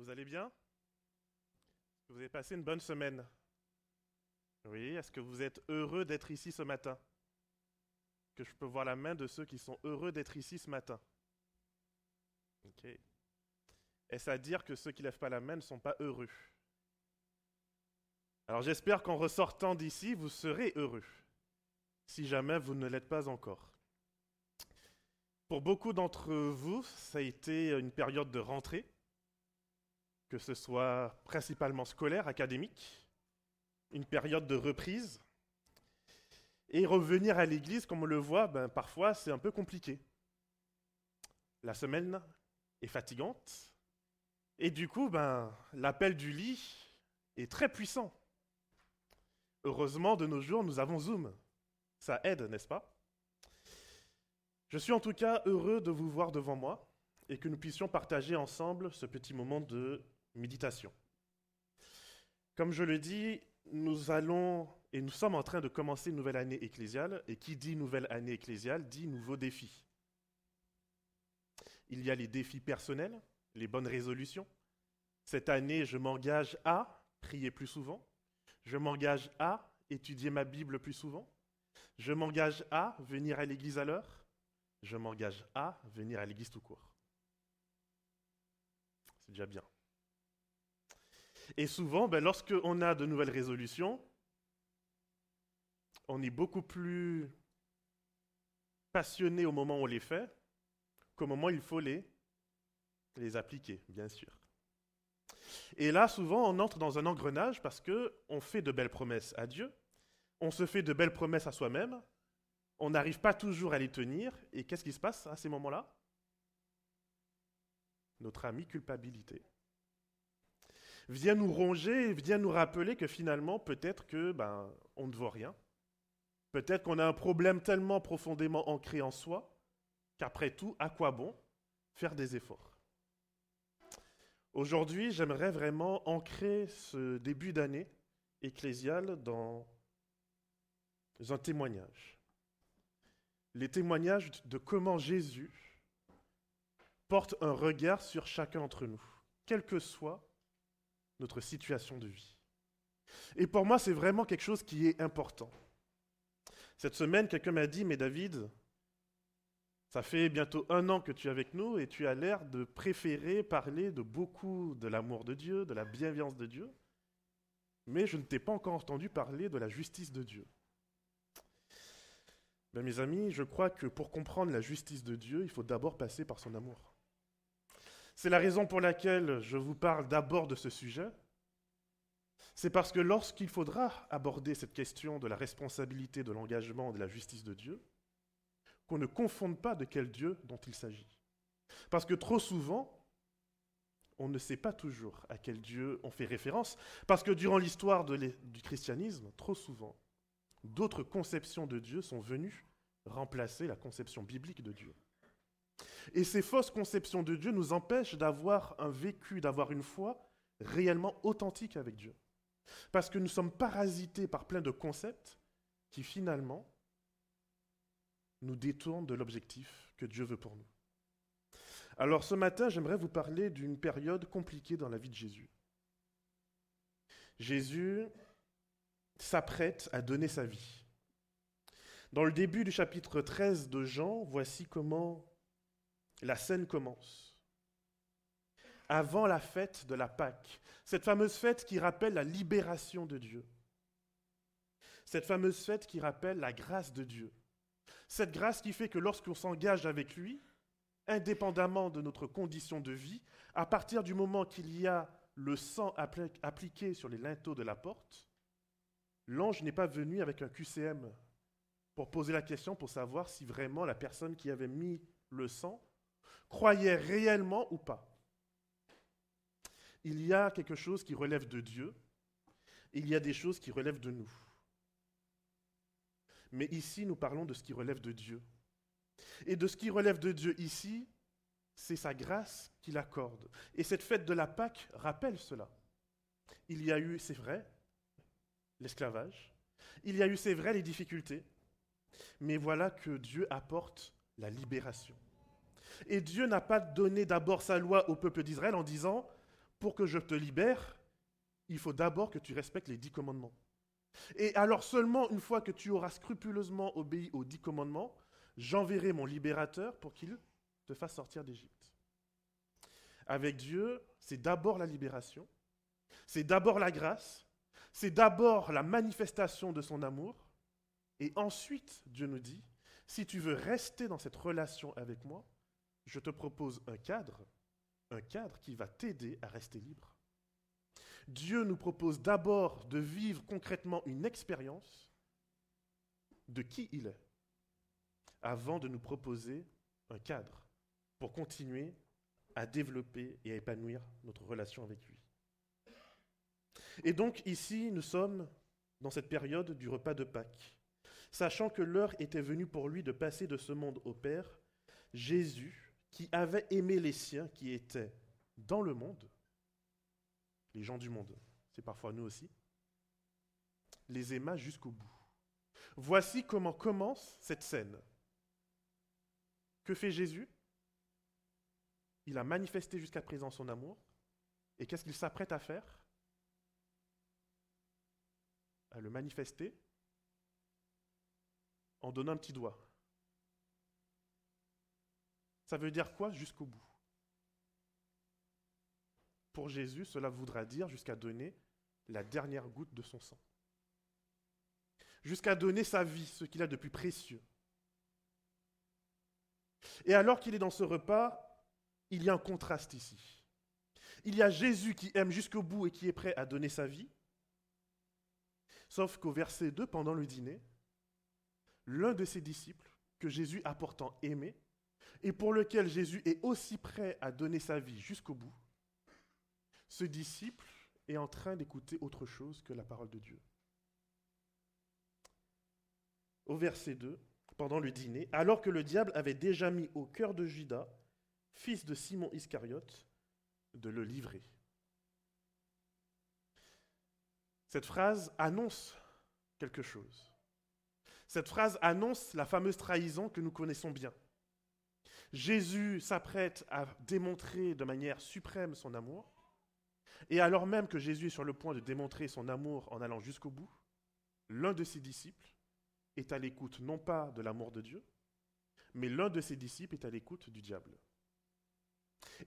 Vous allez bien? Vous avez passé une bonne semaine? Oui, est-ce que vous êtes heureux d'être ici ce matin? Que je peux voir la main de ceux qui sont heureux d'être ici ce matin? Ok. Est-ce à dire que ceux qui ne lèvent pas la main ne sont pas heureux? Alors j'espère qu'en ressortant d'ici, vous serez heureux, si jamais vous ne l'êtes pas encore. Pour beaucoup d'entre vous, ça a été une période de rentrée que ce soit principalement scolaire, académique, une période de reprise. Et revenir à l'église, comme on le voit, ben, parfois c'est un peu compliqué. La semaine est fatigante. Et du coup, ben, l'appel du lit est très puissant. Heureusement, de nos jours, nous avons Zoom. Ça aide, n'est-ce pas? Je suis en tout cas heureux de vous voir devant moi et que nous puissions partager ensemble ce petit moment de méditation. Comme je le dis, nous allons et nous sommes en train de commencer une nouvelle année ecclésiale, et qui dit nouvelle année ecclésiale dit nouveaux défis. Il y a les défis personnels, les bonnes résolutions. Cette année, je m'engage à prier plus souvent, je m'engage à étudier ma Bible plus souvent, je m'engage à venir à l'église à l'heure, je m'engage à venir à l'église tout court. C'est déjà bien. Et souvent, ben, lorsqu'on a de nouvelles résolutions, on est beaucoup plus passionné au moment où on les fait qu'au moment où il faut les, les appliquer, bien sûr. Et là, souvent, on entre dans un engrenage parce qu'on fait de belles promesses à Dieu, on se fait de belles promesses à soi-même, on n'arrive pas toujours à les tenir, et qu'est-ce qui se passe à ces moments-là? Notre ami culpabilité vient nous ronger, vient nous rappeler que finalement, peut-être que ben, on ne vaut rien. Peut-être qu'on a un problème tellement profondément ancré en soi qu'après tout, à quoi bon faire des efforts? Aujourd'hui, j'aimerais vraiment ancrer ce début d'année ecclésiale dans un témoignage. Les témoignages de comment Jésus porte un regard sur chacun d'entre nous, quel que soit notre situation de vie. Et pour moi, c'est vraiment quelque chose qui est important. Cette semaine, quelqu'un m'a dit, mais David, ça fait bientôt un an que tu es avec nous et tu as l'air de préférer parler de beaucoup de l'amour de Dieu, de la bienveillance de Dieu, mais je ne t'ai pas encore entendu parler de la justice de Dieu. Ben, mes amis, je crois que pour comprendre la justice de Dieu, il faut d'abord passer par son amour. C'est la raison pour laquelle je vous parle d'abord de ce sujet. C'est parce que lorsqu'il faudra aborder cette question de la responsabilité, de l'engagement, de la justice de Dieu, qu'on ne confonde pas de quel Dieu dont il s'agit. Parce que trop souvent, on ne sait pas toujours à quel Dieu on fait référence, parce que durant l'histoire du christianisme, trop souvent, d'autres conceptions de Dieu sont venues remplacer la conception biblique de Dieu. Et ces fausses conceptions de Dieu nous empêchent d'avoir un vécu, d'avoir une foi réellement authentique avec Dieu. Parce que nous sommes parasités par plein de concepts qui finalement nous détournent de l'objectif que Dieu veut pour nous. Alors ce matin, j'aimerais vous parler d'une période compliquée dans la vie de Jésus. Jésus s'apprête à donner sa vie. Dans le début du chapitre 13 de Jean, voici comment la scène commence. Avant la fête de la Pâque, cette fameuse fête qui rappelle la libération de Dieu. Cette fameuse fête qui rappelle la grâce de Dieu. Cette grâce qui fait que lorsqu'on s'engage avec lui, indépendamment de notre condition de vie, à partir du moment qu'il y a le sang appliqué sur les linteaux de la porte, l'ange n'est pas venu avec un QCM pour poser la question pour savoir si vraiment la personne qui avait mis le sang croyait réellement ou pas. Il y a quelque chose qui relève de Dieu, il y a des choses qui relèvent de nous. Mais ici, nous parlons de ce qui relève de Dieu. Et de ce qui relève de Dieu ici, c'est sa grâce qu'il accorde. Et cette fête de la Pâque rappelle cela. Il y a eu, c'est vrai, l'esclavage. Il y a eu, c'est vrai, les difficultés. Mais voilà que Dieu apporte la libération. Et Dieu n'a pas donné d'abord sa loi au peuple d'Israël en disant, pour que je te libère, il faut d'abord que tu respectes les dix commandements. Et alors seulement une fois que tu auras scrupuleusement obéi aux dix commandements, j'enverrai mon libérateur pour qu'il te fasse sortir d'Égypte. Avec Dieu, c'est d'abord la libération, c'est d'abord la grâce, c'est d'abord la manifestation de son amour, et ensuite, Dieu nous dit, si tu veux rester dans cette relation avec moi, je te propose un cadre, un cadre qui va t'aider à rester libre. Dieu nous propose d'abord de vivre concrètement une expérience de qui il est, avant de nous proposer un cadre pour continuer à développer et à épanouir notre relation avec lui. Et donc ici, nous sommes dans cette période du repas de Pâques. Sachant que l'heure était venue pour lui de passer de ce monde au Père, Jésus, qui avait aimé les siens qui étaient dans le monde, les gens du monde, c'est parfois nous aussi, les aima jusqu'au bout. Voici comment commence cette scène. Que fait Jésus? Il a manifesté jusqu'à présent son amour. Et qu'est-ce qu'il s'apprête à faire? À le manifester en donnant un petit doigt. Ça veut dire quoi jusqu'au bout? Pour Jésus, cela voudra dire jusqu'à donner la dernière goutte de son sang. Jusqu'à donner sa vie, ce qu'il a de plus précieux. Et alors qu'il est dans ce repas, il y a un contraste ici. Il y a Jésus qui aime jusqu'au bout et qui est prêt à donner sa vie. Sauf qu'au verset 2, pendant le dîner, l'un de ses disciples, que Jésus a pourtant aimé, et pour lequel Jésus est aussi prêt à donner sa vie jusqu'au bout, ce disciple est en train d'écouter autre chose que la parole de Dieu. Au verset 2, pendant le dîner, alors que le diable avait déjà mis au cœur de Judas, fils de Simon Iscariote, de le livrer. Cette phrase annonce quelque chose. Cette phrase annonce la fameuse trahison que nous connaissons bien. Jésus s'apprête à démontrer de manière suprême son amour, et alors même que Jésus est sur le point de démontrer son amour en allant jusqu'au bout, l'un de ses disciples est à l'écoute non pas de l'amour de Dieu, mais l'un de ses disciples est à l'écoute du diable.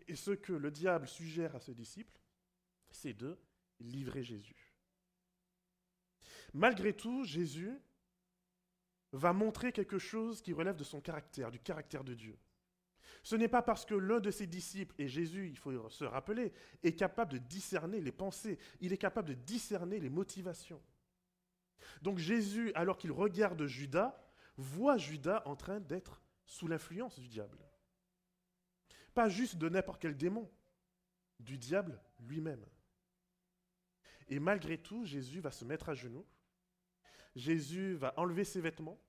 Et ce que le diable suggère à ce disciple, c'est de livrer Jésus. Malgré tout, Jésus va montrer quelque chose qui relève de son caractère, du caractère de Dieu. Ce n'est pas parce que l'un de ses disciples, et Jésus, il faut se rappeler, est capable de discerner les pensées, il est capable de discerner les motivations. Donc Jésus, alors qu'il regarde Judas, voit Judas en train d'être sous l'influence du diable. Pas juste de n'importe quel démon, du diable lui-même. Et malgré tout, Jésus va se mettre à genoux Jésus va enlever ses vêtements,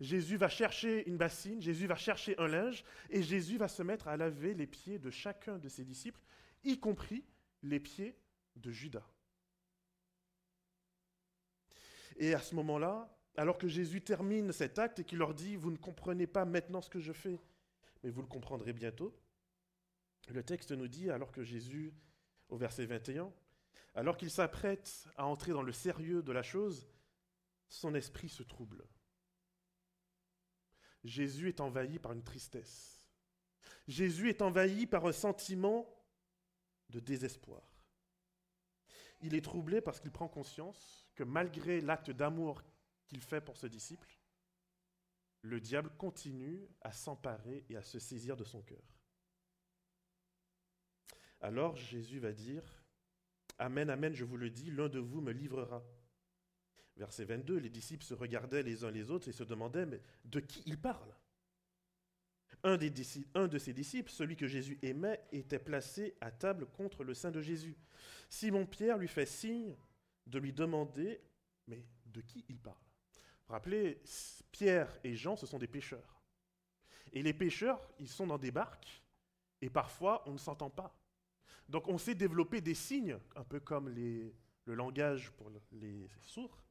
Jésus va chercher une bassine, Jésus va chercher un linge, et Jésus va se mettre à laver les pieds de chacun de ses disciples, y compris les pieds de Judas. Et à ce moment-là, alors que Jésus termine cet acte et qu'il leur dit, vous ne comprenez pas maintenant ce que je fais, mais vous le comprendrez bientôt, le texte nous dit, alors que Jésus, au verset 21, alors qu'il s'apprête à entrer dans le sérieux de la chose, son esprit se trouble. Jésus est envahi par une tristesse. Jésus est envahi par un sentiment de désespoir. Il est troublé parce qu'il prend conscience que malgré l'acte d'amour qu'il fait pour ce disciple, le diable continue à s'emparer et à se saisir de son cœur. Alors Jésus va dire, Amen, Amen, je vous le dis, l'un de vous me livrera. Verset 22, les disciples se regardaient les uns les autres et se demandaient, mais de qui il parle? Un, des, de ses disciples, celui que Jésus aimait, était placé à table contre le sein de Jésus. Simon Pierre lui fait signe de lui demander, mais de qui il parle? Rappelez, Pierre et Jean, ce sont des pêcheurs. Et les pêcheurs, ils sont dans des barques, et parfois on ne s'entend pas. Donc on sait développer des signes, un peu comme le langage pour les sourds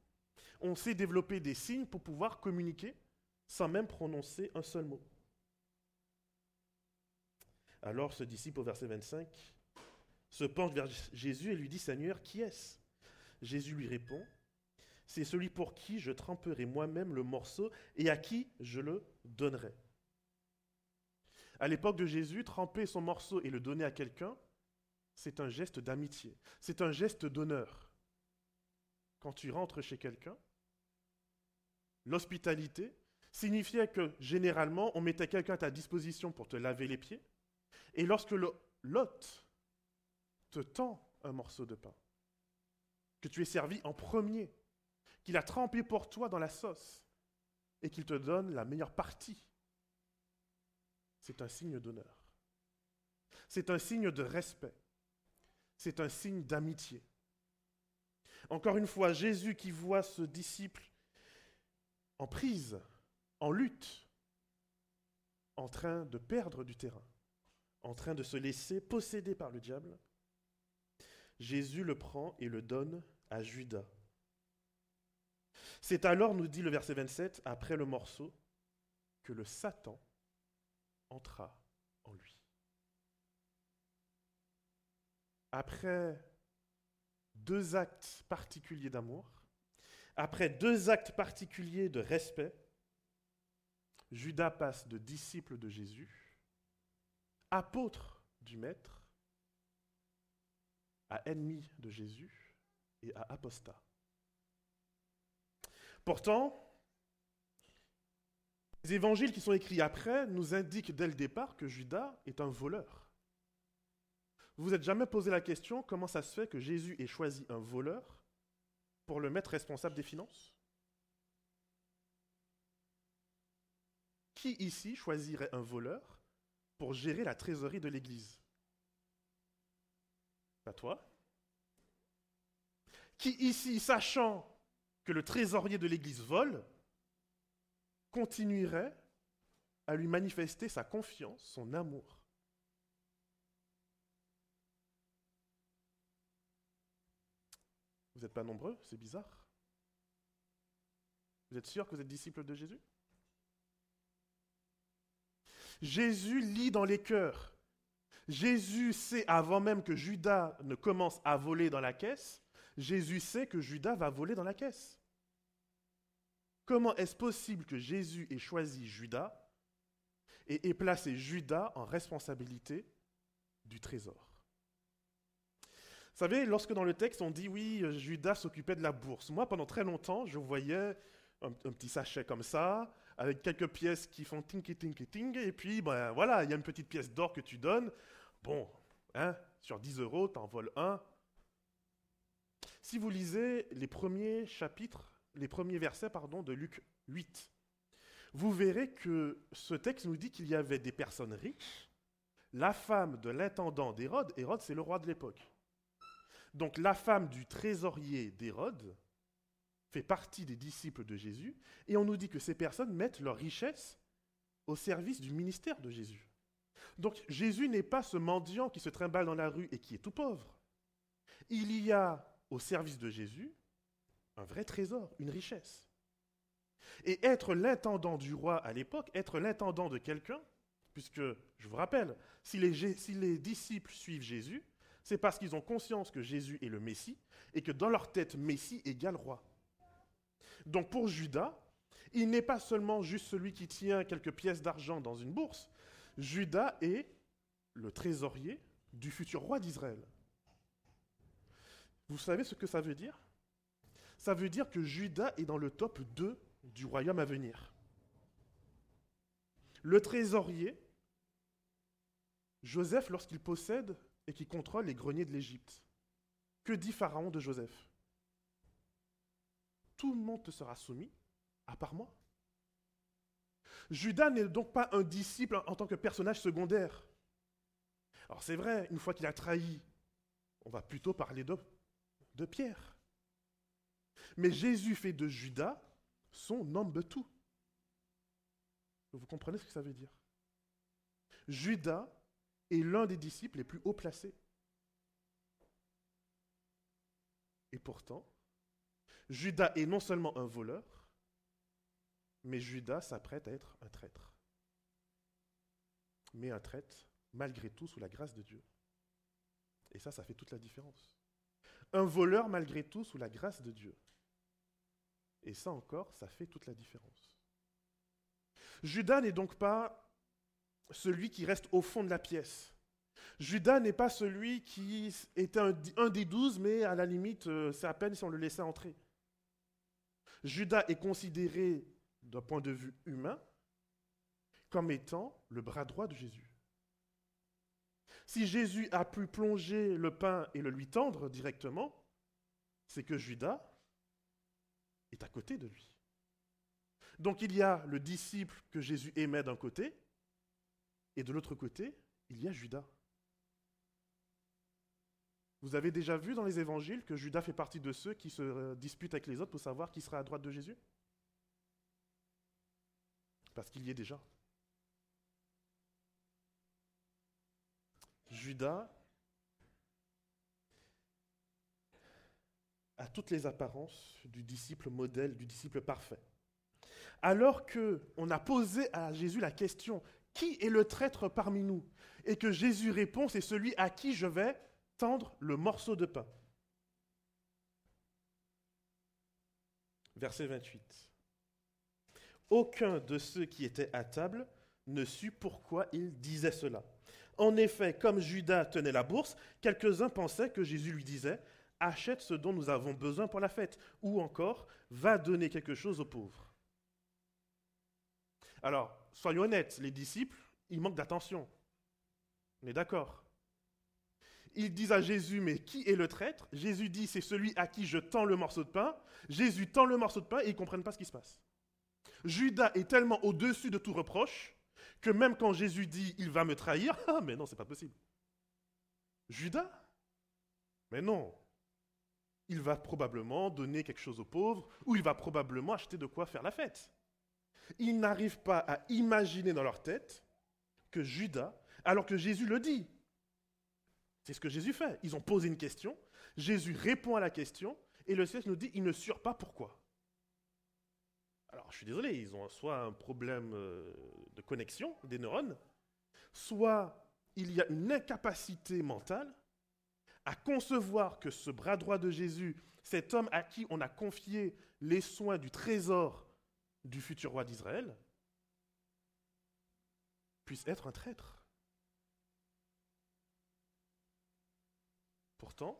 on sait développer des signes pour pouvoir communiquer sans même prononcer un seul mot. Alors ce disciple au verset 25 se penche vers Jésus et lui dit, Seigneur, qui est-ce? Jésus lui répond, c'est celui pour qui je tremperai moi-même le morceau et à qui je le donnerai. À l'époque de Jésus, tremper son morceau et le donner à quelqu'un, c'est un geste d'amitié, c'est un geste d'honneur. Quand tu rentres chez quelqu'un, l'hospitalité signifiait que généralement, on mettait quelqu'un à ta disposition pour te laver les pieds, et lorsque l'hôte te tend un morceau de pain, que tu es servi en premier, qu'il a trempé pour toi dans la sauce, et qu'il te donne la meilleure partie, c'est un signe d'honneur. C'est un signe de respect. C'est un signe d'amitié. Encore une fois, Jésus qui voit ce disciple en prise, en lutte, en train de perdre du terrain, en train de se laisser posséder par le diable, Jésus le prend et le donne à Judas. C'est alors, nous dit le verset 27, après le morceau, que le Satan entra en lui. Après deux actes particuliers d'amour, après deux actes particuliers de respect, Judas passe de disciple de Jésus, apôtre du Maître, à ennemi de Jésus et à apostat. Pourtant, les évangiles qui sont écrits après nous indiquent dès le départ que Judas est un voleur. Vous vous êtes jamais posé la question comment ça se fait que Jésus ait choisi un voleur pour le mettre responsable des finances. Qui ici choisirait un voleur pour gérer la trésorerie de l'Église? Pas toi. Qui ici, sachant que le trésorier de l'Église vole, continuerait à lui manifester sa confiance, son amour? Vous n'êtes pas nombreux, c'est bizarre. Vous êtes sûr que vous êtes disciples de Jésus? Jésus lit dans les cœurs. Jésus sait avant même que Judas ne commence à voler dans la caisse, Jésus sait que Judas va voler dans la caisse. Comment est-ce possible que Jésus ait choisi Judas et ait placé Judas en responsabilité du trésor? Savez, lorsque dans le texte on dit oui, Judas s'occupait de la bourse, moi pendant très longtemps je voyais un, petit sachet comme ça, avec quelques pièces qui font tinky tinky ting, et puis ben voilà, il y a une petite pièce d'or que tu donnes. Bon, hein, sur 10 euros, tu en voles un. Si vous lisez les premiers chapitres les premiers versets pardon, de Luc 8. Vous verrez que ce texte nous dit qu'il y avait des personnes riches, la femme de l'intendant d'Hérode, Hérode c'est le roi de l'époque. Donc la femme du trésorier d'Hérode fait partie des disciples de Jésus, et on nous dit que ces personnes mettent leur richesse au service du ministère de Jésus. Donc Jésus n'est pas ce mendiant qui se trimballe dans la rue et qui est tout pauvre. Il y a au service de Jésus un vrai trésor, une richesse. Et être l'intendant du roi à l'époque, être l'intendant de quelqu'un, puisque, je vous rappelle, si les, si les disciples suivent Jésus, c'est parce qu'ils ont conscience que Jésus est le Messie et que dans leur tête, Messie égale roi. Donc pour Judas, il n'est pas seulement juste celui qui tient quelques pièces d'argent dans une bourse, Judas est le trésorier du futur roi d'Israël. Vous savez ce que ça veut dire? Ça veut dire que Judas est dans le top 2 du royaume à venir. Le trésorier, Joseph, lorsqu'il possède et qui contrôle les greniers de l'Égypte, que dit Pharaon de Joseph? Tout le monde te sera soumis, à part moi. Judas n'est donc pas un disciple en tant que personnage secondaire. Alors c'est vrai, une fois qu'il a trahi, on va plutôt parler de, de Pierre. Mais Jésus fait de Judas son homme de tout. Vous comprenez ce que ça veut dire? Judas est l'un des disciples les plus haut placés. Et pourtant, Judas est non seulement un voleur, mais Judas s'apprête à être un traître. Mais un traître, malgré tout, sous la grâce de Dieu. Et ça, ça fait toute la différence. Un voleur malgré tout sous la grâce de Dieu. Et ça encore, ça fait toute la différence. Judas n'est donc pas celui qui reste au fond de la pièce. Judas n'est pas celui qui était un, des douze, mais à la limite, euh, c'est à peine si on le laissait entrer. Judas est considéré, d'un point de vue humain, comme étant le bras droit de Jésus. Si Jésus a pu plonger le pain et le lui tendre directement, c'est que Judas est à côté de lui. Donc il y a le disciple que Jésus aimait d'un côté, et de l'autre côté, il y a Judas. Vous avez déjà vu dans les évangiles que Judas fait partie de ceux qui se euh, disputent avec les autres pour savoir qui sera à droite de Jésus? Parce qu'il y est déjà. Judas a toutes les apparences du disciple modèle, du disciple parfait. Alors que on a posé à Jésus la question qui est le traître parmi nous? Et que Jésus répond c'est celui à qui je vais tendre le morceau de pain. Verset 28. Aucun de ceux qui étaient à table ne sut pourquoi il disait cela. En effet, comme Judas tenait la bourse, quelques-uns pensaient que Jésus lui disait Achète ce dont nous avons besoin pour la fête, ou encore Va donner quelque chose aux pauvres. Alors, soyons honnêtes, les disciples, ils manquent d'attention. On est d'accord Ils disent à Jésus, mais qui est le traître? Jésus dit, c'est celui à qui je tends le morceau de pain. Jésus tend le morceau de pain et ils ne comprennent pas ce qui se passe. Judas est tellement au-dessus de tout reproche que même quand Jésus dit il va me trahir, ah mais non, c'est pas possible. Judas? Mais non. Il va probablement donner quelque chose aux pauvres ou il va probablement acheter de quoi faire la fête. Ils n'arrivent pas à imaginer dans leur tête que Judas, alors que Jésus le dit, c'est ce que Jésus fait. Ils ont posé une question, Jésus répond à la question, et le Seigneur nous dit, il ne sure pas pourquoi. Alors, je suis désolé, ils ont soit un problème euh, de connexion des neurones, soit il y a une incapacité mentale à concevoir que ce bras droit de Jésus, cet homme à qui on a confié les soins du trésor du futur roi d'Israël, puisse être un traître. Pourtant,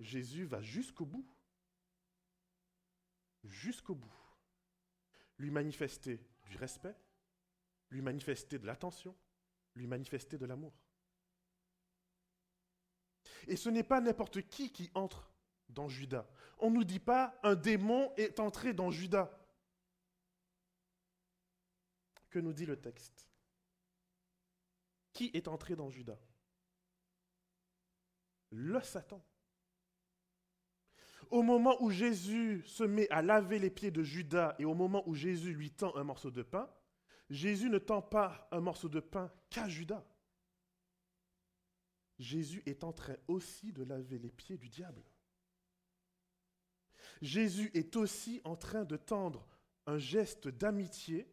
Jésus va jusqu'au bout jusqu'au bout, lui manifester du respect, lui manifester de l'attention, lui manifester de l'amour. Et ce n'est pas n'importe qui qui entre dans Judas. On ne nous dit pas un démon est entré dans Judas. Que nous dit le texte? Qui est entré dans Judas Le Satan. Au moment où Jésus se met à laver les pieds de Judas et au moment où Jésus lui tend un morceau de pain, Jésus ne tend pas un morceau de pain qu'à Judas. Jésus est en train aussi de laver les pieds du diable. Jésus est aussi en train de tendre un geste d'amitié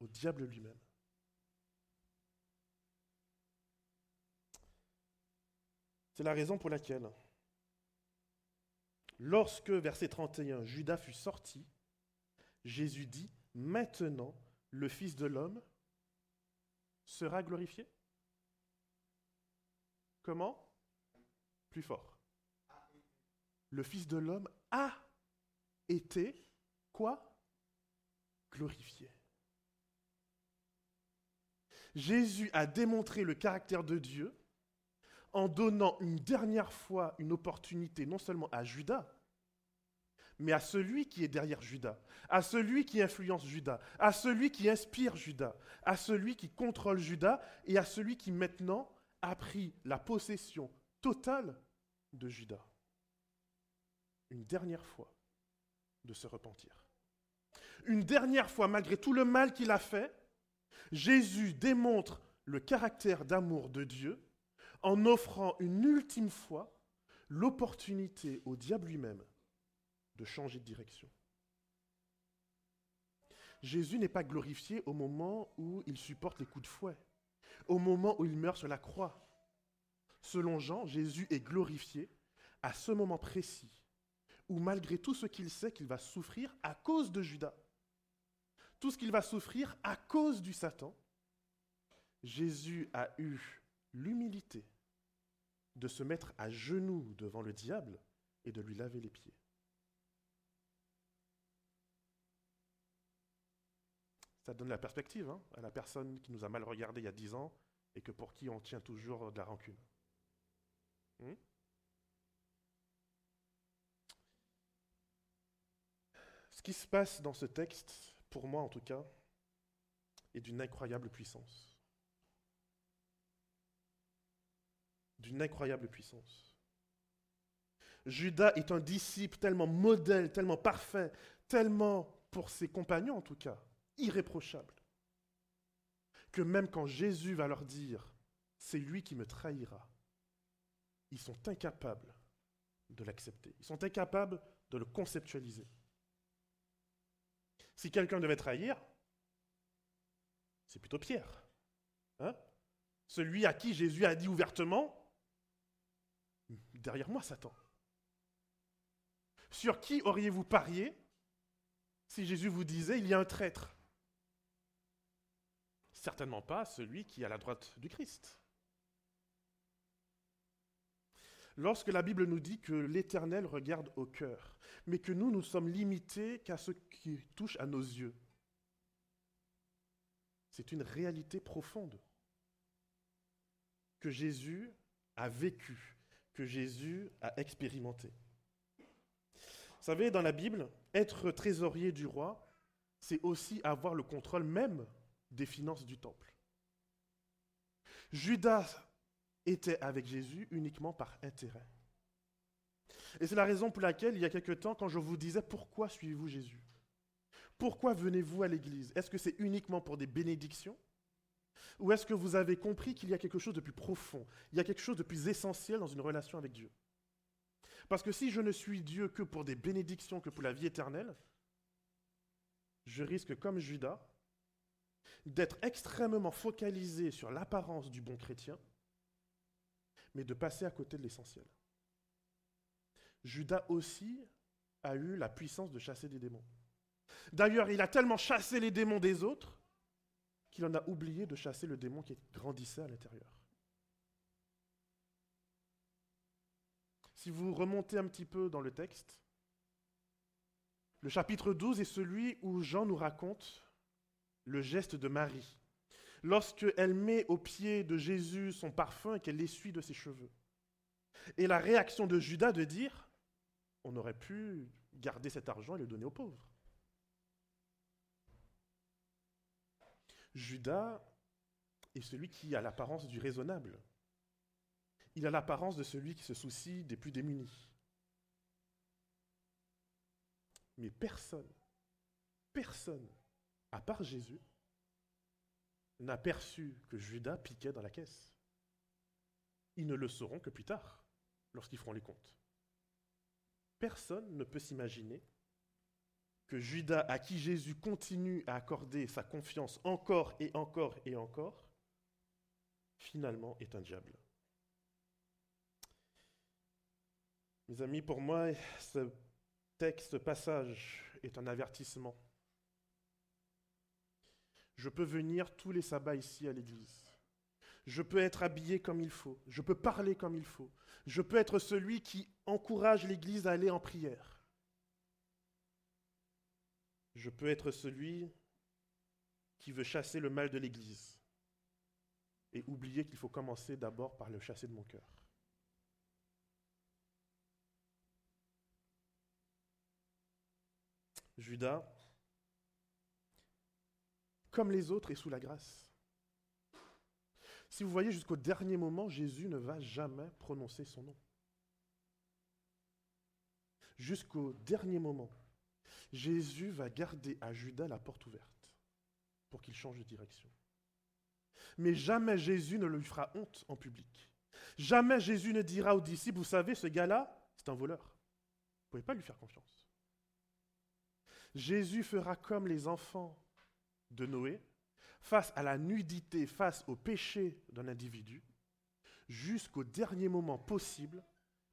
au diable lui-même. C'est la raison pour laquelle Lorsque, verset 31, Judas fut sorti, Jésus dit, maintenant le Fils de l'homme sera glorifié. Comment? Plus fort. Le Fils de l'homme a été quoi? Glorifié. Jésus a démontré le caractère de Dieu en donnant une dernière fois une opportunité non seulement à Judas, mais à celui qui est derrière Judas, à celui qui influence Judas, à celui qui inspire Judas, à celui qui contrôle Judas et à celui qui maintenant a pris la possession totale de Judas. Une dernière fois de se repentir. Une dernière fois, malgré tout le mal qu'il a fait, Jésus démontre le caractère d'amour de Dieu en offrant une ultime fois l'opportunité au diable lui-même de changer de direction. Jésus n'est pas glorifié au moment où il supporte les coups de fouet, au moment où il meurt sur la croix. selon Jean, Jésus est glorifié à ce moment précis où malgré tout ce qu'il sait qu'il va souffrir à cause de Judas, tout ce qu'il va souffrir à cause du Satan, Jésus a eu l'humilité de se mettre à genoux devant le diable et de lui laver les pieds. Ça donne la perspective hein, à la personne qui nous a mal regardé il y a dix ans et que pour qui on tient toujours de la rancune. Hmm? Ce qui se passe dans ce texte, pour moi en tout cas, est d'une incroyable puissance. D'une incroyable puissance. Judas est un disciple tellement modèle, tellement parfait, tellement, pour ses compagnons en tout cas, irréprochable, que même quand Jésus va leur dire, c'est lui qui me trahira, ils sont incapables de l'accepter. Ils sont incapables de le conceptualiser. Si quelqu'un devait trahir, c'est plutôt Pierre. Hein? Celui à qui Jésus a dit ouvertement, derrière moi Satan. Sur qui auriez-vous parié si Jésus vous disait, il y a un traître? Certainement pas celui qui est à la droite du Christ. Lorsque la Bible nous dit que l'Éternel regarde au cœur, mais que nous, nous sommes limités qu'à ce qui touche à nos yeux, c'est une réalité profonde que Jésus a vécue, que Jésus a expérimentée. Vous savez, dans la Bible, être trésorier du roi, c'est aussi avoir le contrôle même des finances du temple. Judas était avec Jésus uniquement par intérêt. Et c'est la raison pour laquelle, il y a quelque temps, quand je vous disais pourquoi suivez-vous Jésus? Pourquoi venez-vous à l'église? Est-ce que c'est uniquement pour des bénédictions? Ou est-ce que vous avez compris qu'il y a quelque chose de plus profond? Il y a quelque chose de plus essentiel dans une relation avec Dieu? Parce que si je ne suis Dieu que pour des bénédictions, que pour la vie éternelle, je risque, comme Judas, d'être extrêmement focalisé sur l'apparence du bon chrétien, mais de passer à côté de l'essentiel. Judas aussi a eu la puissance de chasser des démons. D'ailleurs, il a tellement chassé les démons des autres qu'il en a oublié de chasser le démon qui grandissait à l'intérieur. Si vous remontez un petit peu dans le texte, le chapitre 12 est celui où Jean nous raconte le geste de Marie, lorsqu'elle met au pied de Jésus son parfum et qu'elle l'essuie de ses cheveux. Et la réaction de Judas de dire, on aurait pu garder cet argent et le donner aux pauvres. Judas est celui qui a l'apparence du raisonnable. Il a l'apparence de celui qui se soucie des plus démunis. Mais personne, personne à part Jésus, n'a perçu que Judas piquait dans la caisse. Ils ne le sauront que plus tard, lorsqu'ils feront les comptes. Personne ne peut s'imaginer que Judas, à qui Jésus continue à accorder sa confiance encore et encore et encore, finalement est un diable. Mes amis, pour moi, ce texte, ce passage est un avertissement je peux venir tous les sabbats ici à l'église. Je peux être habillé comme il faut. Je peux parler comme il faut. Je peux être celui qui encourage l'église à aller en prière. Je peux être celui qui veut chasser le mal de l'église et oublier qu'il faut commencer d'abord par le chasser de mon cœur. Judas comme les autres, et sous la grâce. Si vous voyez jusqu'au dernier moment, Jésus ne va jamais prononcer son nom. Jusqu'au dernier moment, Jésus va garder à Judas la porte ouverte pour qu'il change de direction. Mais jamais Jésus ne lui fera honte en public. Jamais Jésus ne dira aux disciples, vous savez, ce gars-là, c'est un voleur. Vous ne pouvez pas lui faire confiance. Jésus fera comme les enfants de Noé, face à la nudité, face au péché d'un individu, jusqu'au dernier moment possible,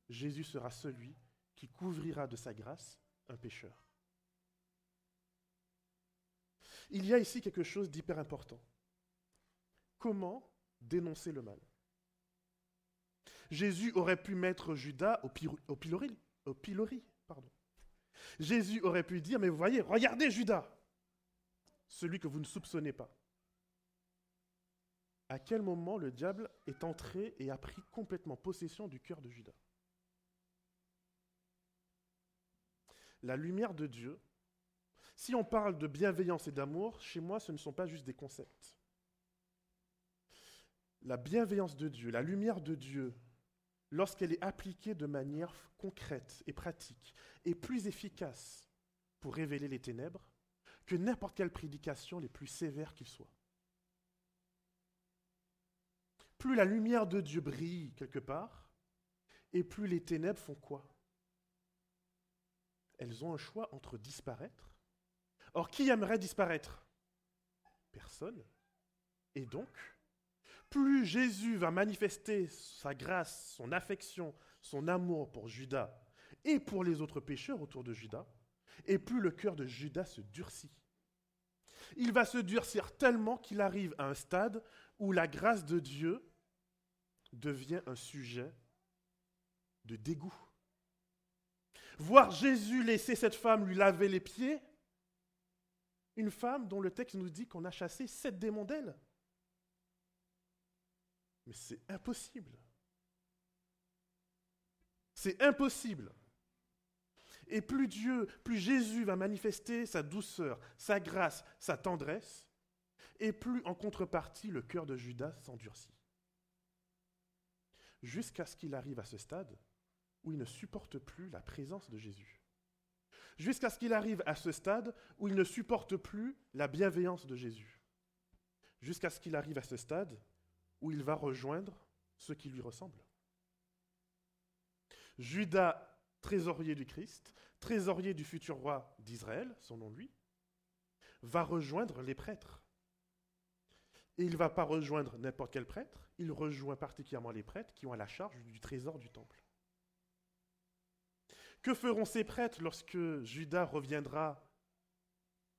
Jésus sera celui qui couvrira de sa grâce un pécheur. Il y a ici quelque chose d'hyper important. Comment dénoncer le mal? Jésus aurait pu mettre Judas au, pilori. Jésus aurait pu dire, mais vous voyez, regardez Judas, celui que vous ne soupçonnez pas. À quel moment le diable est entré et a pris complètement possession du cœur de Judas? La lumière de Dieu, si on parle de bienveillance et d'amour, chez moi, ce ne sont pas juste des concepts. La bienveillance de Dieu, la lumière de Dieu, lorsqu'elle est appliquée de manière concrète et pratique, est plus efficace pour révéler les ténèbres que n'importe quelle prédication, les plus sévères qu'il soit. Plus la lumière de Dieu brille quelque part, et plus les ténèbres font quoi? Elles ont un choix entre disparaître. Or, qui aimerait disparaître? Personne. Et donc, plus Jésus va manifester sa grâce, son affection, son amour pour Judas et pour les autres pécheurs autour de Judas, et plus le cœur de Judas se durcit. Il va se durcir tellement qu'il arrive à un stade où la grâce de Dieu devient un sujet de dégoût. Voir Jésus laisser cette femme lui laver les pieds, une femme dont le texte nous dit qu'on a chassé sept démons d'elle. Mais c'est impossible. C'est impossible. Et plus Dieu, plus Jésus va manifester sa douceur, sa grâce, sa tendresse, et plus en contrepartie le cœur de Judas s'endurcit. Jusqu'à ce qu'il arrive à ce stade où il ne supporte plus la présence de Jésus. Jusqu'à ce qu'il arrive à ce stade où il ne supporte plus la bienveillance de Jésus. Jusqu'à ce qu'il arrive à ce stade où il va rejoindre ceux qui lui ressemblent. Judas trésorier du Christ, trésorier du futur roi d'Israël, nom lui, va rejoindre les prêtres. Et il ne va pas rejoindre n'importe quel prêtre, il rejoint particulièrement les prêtres qui ont à la charge du trésor du temple. Que feront ces prêtres lorsque Judas reviendra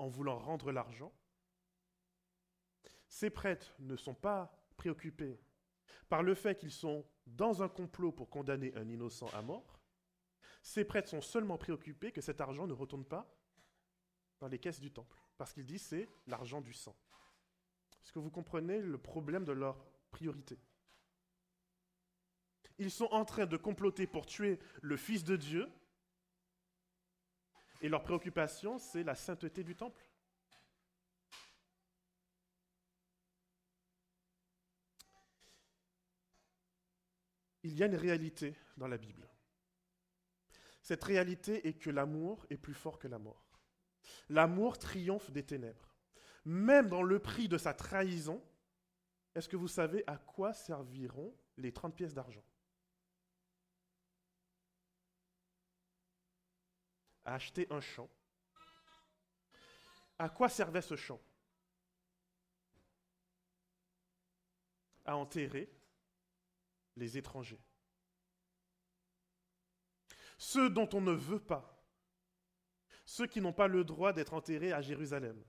en voulant rendre l'argent? Ces prêtres ne sont pas préoccupés par le fait qu'ils sont dans un complot pour condamner un innocent à mort, ces prêtres sont seulement préoccupés que cet argent ne retourne pas dans les caisses du temple, parce qu'ils disent c'est l'argent du sang. Est-ce que vous comprenez le problème de leur priorité? Ils sont en train de comploter pour tuer le Fils de Dieu, et leur préoccupation, c'est la sainteté du temple. Il y a une réalité dans la Bible. Cette réalité est que l'amour est plus fort que la mort. L'amour triomphe des ténèbres. Même dans le prix de sa trahison, est-ce que vous savez à quoi serviront les 30 pièces d'argent? À acheter un champ. À quoi servait ce champ? À enterrer les étrangers ceux dont on ne veut pas, ceux qui n'ont pas le droit d'être enterrés à Jérusalem.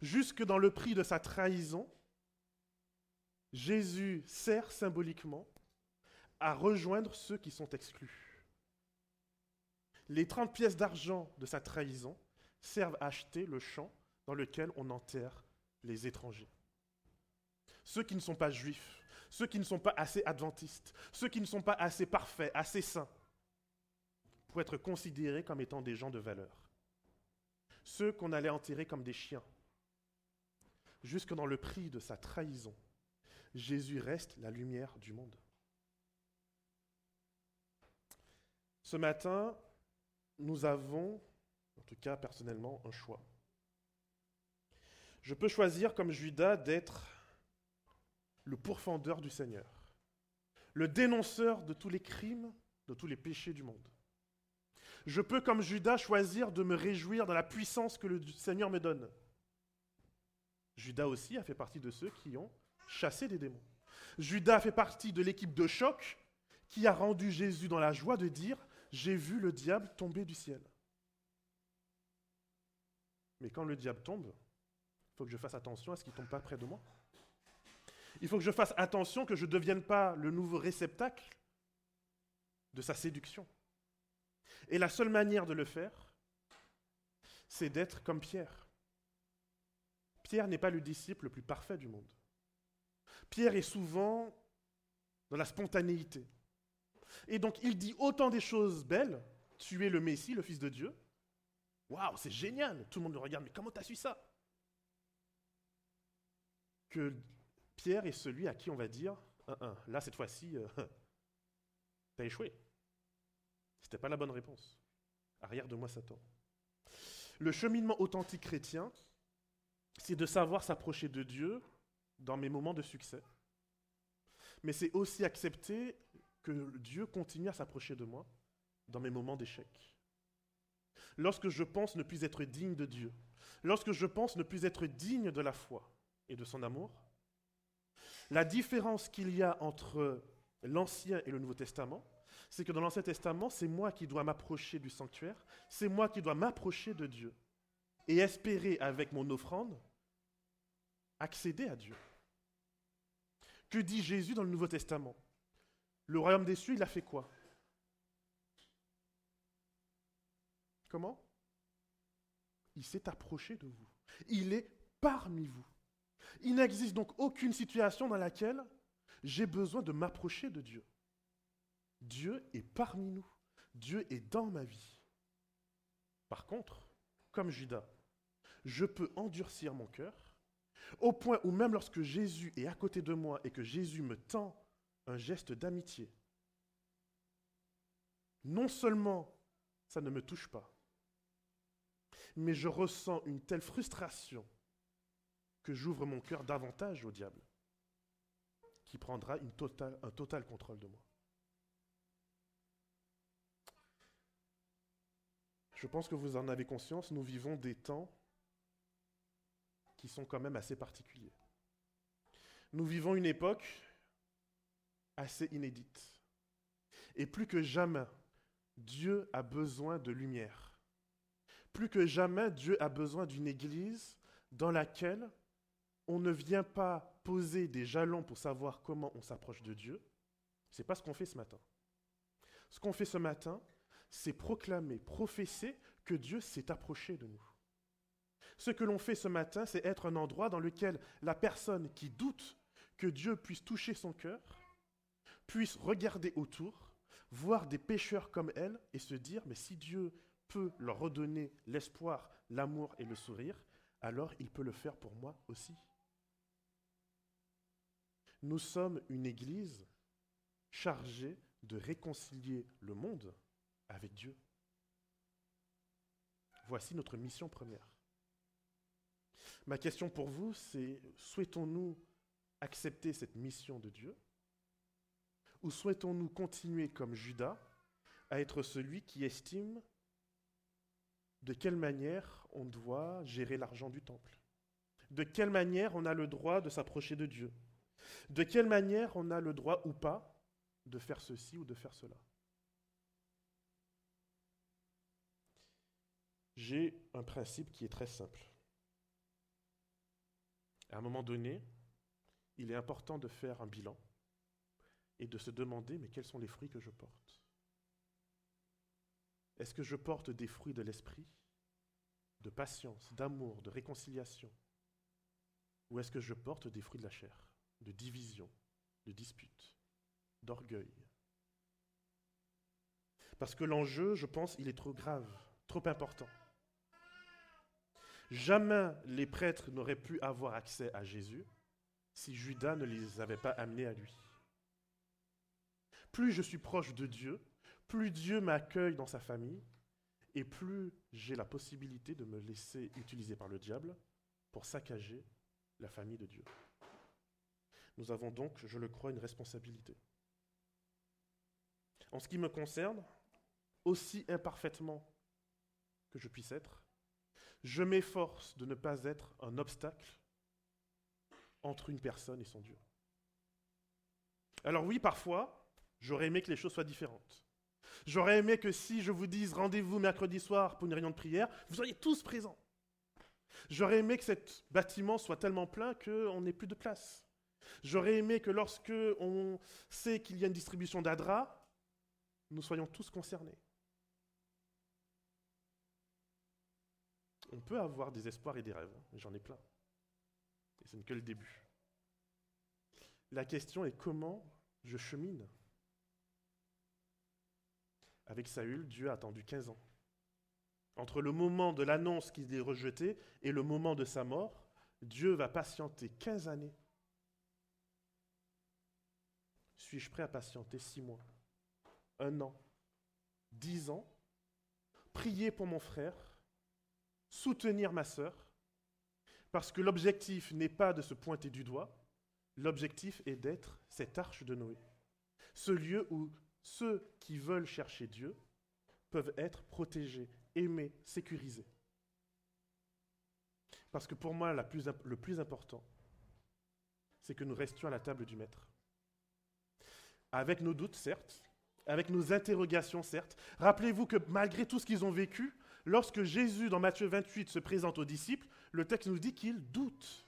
Jusque dans le prix de sa trahison, Jésus sert symboliquement à rejoindre ceux qui sont exclus. Les 30 pièces d'argent de sa trahison servent à acheter le champ dans lequel on enterre les étrangers. Ceux qui ne sont pas juifs, ceux qui ne sont pas assez adventistes, ceux qui ne sont pas assez parfaits, assez saints, pour être considérés comme étant des gens de valeur. Ceux qu'on allait enterrer comme des chiens. Jusque dans le prix de sa trahison, Jésus reste la lumière du monde. Ce matin, nous avons, en tout cas personnellement, un choix. Je peux choisir comme Judas d'être le pourfendeur du Seigneur, le dénonceur de tous les crimes, de tous les péchés du monde. Je peux, comme Judas, choisir de me réjouir dans la puissance que le Seigneur me donne. Judas aussi a fait partie de ceux qui ont chassé des démons. Judas fait partie de l'équipe de choc qui a rendu Jésus dans la joie de dire J'ai vu le diable tomber du ciel. Mais quand le diable tombe, il faut que je fasse attention à ce qu'il ne tombe pas près de moi. Il faut que je fasse attention que je ne devienne pas le nouveau réceptacle de sa séduction. Et la seule manière de le faire, c'est d'être comme Pierre. Pierre n'est pas le disciple le plus parfait du monde. Pierre est souvent dans la spontanéité. Et donc il dit autant des choses belles, tu es le Messie, le Fils de Dieu. Waouh, c'est génial, tout le monde le regarde, mais comment tu as su ça? Que Pierre est celui à qui on va dire, là cette fois-ci, euh, tu as échoué. C'était pas la bonne réponse. Arrière de moi Satan. Le cheminement authentique chrétien, c'est de savoir s'approcher de Dieu dans mes moments de succès. Mais c'est aussi accepter que Dieu continue à s'approcher de moi dans mes moments d'échec. Lorsque je pense ne plus être digne de Dieu, lorsque je pense ne plus être digne de la foi et de son amour, la différence qu'il y a entre l'Ancien et le Nouveau Testament, c'est que dans l'Ancien Testament, c'est moi qui dois m'approcher du sanctuaire, c'est moi qui dois m'approcher de Dieu et espérer avec mon offrande accéder à Dieu. Que dit Jésus dans le Nouveau Testament? Le royaume des cieux, il a fait quoi? Comment? Il s'est approché de vous. Il est parmi vous. Il n'existe donc aucune situation dans laquelle j'ai besoin de m'approcher de Dieu. Dieu est parmi nous. Dieu est dans ma vie. Par contre, comme Judas, je peux endurcir mon cœur au point où même lorsque Jésus est à côté de moi et que Jésus me tend un geste d'amitié, non seulement ça ne me touche pas, mais je ressens une telle frustration que j'ouvre mon cœur davantage au diable, qui prendra une un total contrôle de moi. Je pense que vous en avez conscience, nous vivons des temps qui sont quand même assez particuliers. Nous vivons une époque assez inédite. Et plus que jamais, Dieu a besoin de lumière. Plus que jamais, Dieu a besoin d'une église dans laquelle on ne vient pas poser des jalons pour savoir comment on s'approche de Dieu. Ce n'est pas ce qu'on fait ce matin. Ce qu'on fait ce matin, c'est proclamer, professer que Dieu s'est approché de nous. Ce que l'on fait ce matin, c'est être un endroit dans lequel la personne qui doute que Dieu puisse toucher son cœur, puisse regarder autour, voir des pécheurs comme elle et se dire, mais si Dieu peut leur redonner l'espoir, l'amour et le sourire, alors il peut le faire pour moi aussi. Nous sommes une Église chargée de réconcilier le monde avec Dieu. Voici notre mission première. Ma question pour vous, c'est souhaitons-nous accepter cette mission de Dieu? Ou souhaitons-nous continuer comme Judas à être celui qui estime de quelle manière on doit gérer l'argent du temple? De quelle manière on a le droit de s'approcher de Dieu? De quelle manière on a le droit ou pas de faire ceci ou de faire cela? J'ai un principe qui est très simple. À un moment donné, il est important de faire un bilan et de se demander, mais quels sont les fruits que je porte? Est-ce que je porte des fruits de l'esprit, de patience, d'amour, de réconciliation? Ou est-ce que je porte des fruits de la chair, de division, de dispute, d'orgueil? Parce que l'enjeu, je pense, il est trop grave, trop important. Jamais les prêtres n'auraient pu avoir accès à Jésus si Judas ne les avait pas amenés à lui. Plus je suis proche de Dieu, plus Dieu m'accueille dans sa famille, et plus j'ai la possibilité de me laisser utiliser par le diable pour saccager la famille de Dieu. Nous avons donc, je le crois, une responsabilité. En ce qui me concerne, aussi imparfaitement que je puisse être, je m'efforce de ne pas être un obstacle entre une personne et son Dieu. Alors oui, parfois, j'aurais aimé que les choses soient différentes. J'aurais aimé que si je vous dise rendez-vous mercredi soir pour une réunion de prière, vous soyez tous présents. J'aurais aimé que ce bâtiment soit tellement plein qu'on n'ait plus de place. J'aurais aimé que lorsque on sait qu'il y a une distribution d'Adra, nous soyons tous concernés. On peut avoir des espoirs et des rêves, j'en ai plein. Et ce n'est que le début. La question est comment je chemine? Avec Saül, Dieu a attendu 15 ans. Entre le moment de l'annonce qu'il est rejeté et le moment de sa mort, Dieu va patienter 15 années. Suis-je prêt à patienter 6 mois, un an, 10 ans, prier pour mon frère, soutenir ma sœur, parce que l'objectif n'est pas de se pointer du doigt, l'objectif est d'être cette arche de Noé, ce lieu où ceux qui veulent chercher Dieu peuvent être protégés, aimés, sécurisés. Parce que pour moi, le plus important, c'est que nous restions à la table du Maître. Avec nos doutes, certes, avec nos interrogations, certes. Rappelez-vous que malgré tout ce qu'ils ont vécu, lorsque Jésus, dans Matthieu 28, se présente aux disciples, le texte nous dit qu'ils doutent.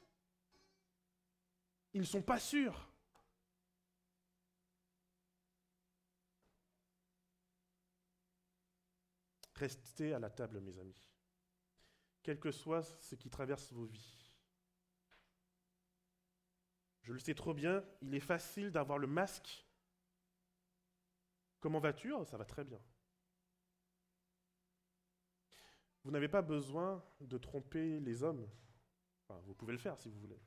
Ils ne sont pas sûrs. Restez à la table, mes amis, quel que soit ce qui traverse vos vies. Je le sais trop bien, il est facile d'avoir le masque. Comment vas-tu? Oh, Ça va très bien. Vous n'avez pas besoin de tromper les hommes. vous pouvez le faire si vous voulez.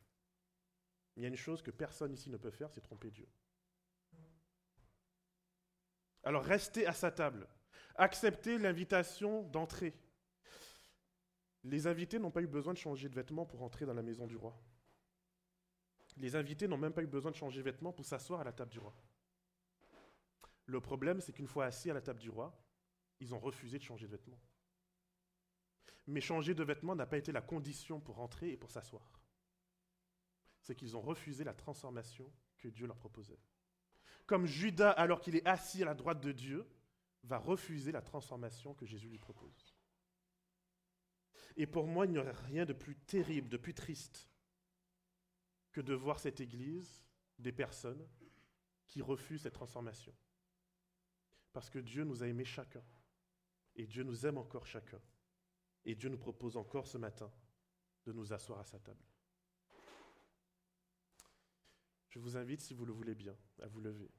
Il y a une chose que personne ici ne peut faire, c'est tromper Dieu. Alors restez à sa table. Acceptez l'invitation d'entrer. Les invités n'ont pas eu besoin de changer de vêtements pour entrer dans la maison du roi. Les invités n'ont même pas eu besoin de changer de vêtements pour s'asseoir à la table du roi. Le problème, c'est qu'une fois assis à la table du roi, ils ont refusé de changer de vêtements. Mais changer de vêtements n'a pas été la condition pour entrer et pour s'asseoir. C'est qu'ils ont refusé la transformation que Dieu leur proposait. Comme Judas, alors qu'il est assis à la droite de Dieu, va refuser la transformation que Jésus lui propose. Et pour moi, il n'y aurait rien de plus terrible, de plus triste que de voir cette Église, des personnes qui refusent cette transformation. Parce que Dieu nous a aimés chacun. Et Dieu nous aime encore chacun. Et Dieu nous propose encore ce matin de nous asseoir à sa table. Je vous invite, si vous le voulez bien, à vous lever.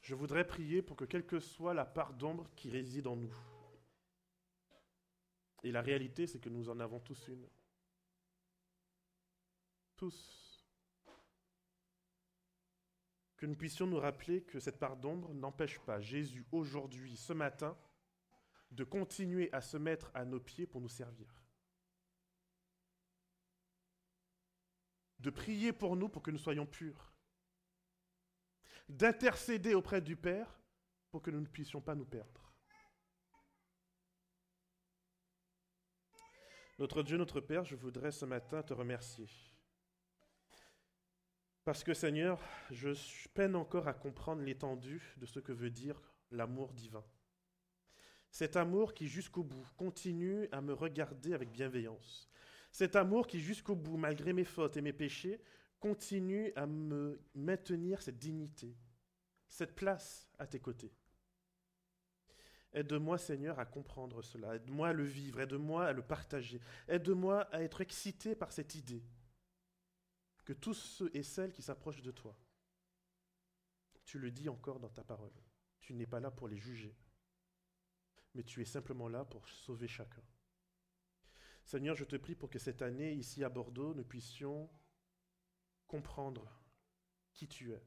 Je voudrais prier pour que quelle que soit la part d'ombre qui réside en nous, et la réalité c'est que nous en avons tous une, tous, que nous puissions nous rappeler que cette part d'ombre n'empêche pas Jésus aujourd'hui, ce matin, de continuer à se mettre à nos pieds pour nous servir. De prier pour nous pour que nous soyons purs d'intercéder auprès du Père pour que nous ne puissions pas nous perdre. Notre Dieu, notre Père, je voudrais ce matin te remercier. Parce que Seigneur, je peine encore à comprendre l'étendue de ce que veut dire l'amour divin. Cet amour qui jusqu'au bout continue à me regarder avec bienveillance. Cet amour qui jusqu'au bout, malgré mes fautes et mes péchés, continue à me maintenir cette dignité, cette place à tes côtés. Aide-moi, Seigneur, à comprendre cela. Aide-moi à le vivre. Aide-moi à le partager. Aide-moi à être excité par cette idée que tous ceux et celles qui s'approchent de toi, tu le dis encore dans ta parole, tu n'es pas là pour les juger, mais tu es simplement là pour sauver chacun. Seigneur, je te prie pour que cette année, ici à Bordeaux, nous puissions comprendre qui tu es.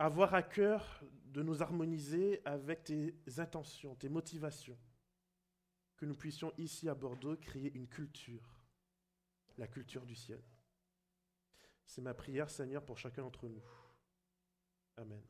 Avoir à cœur de nous harmoniser avec tes intentions, tes motivations. Que nous puissions ici à Bordeaux créer une culture, la culture du ciel. C'est ma prière, Seigneur, pour chacun d'entre nous. Amen.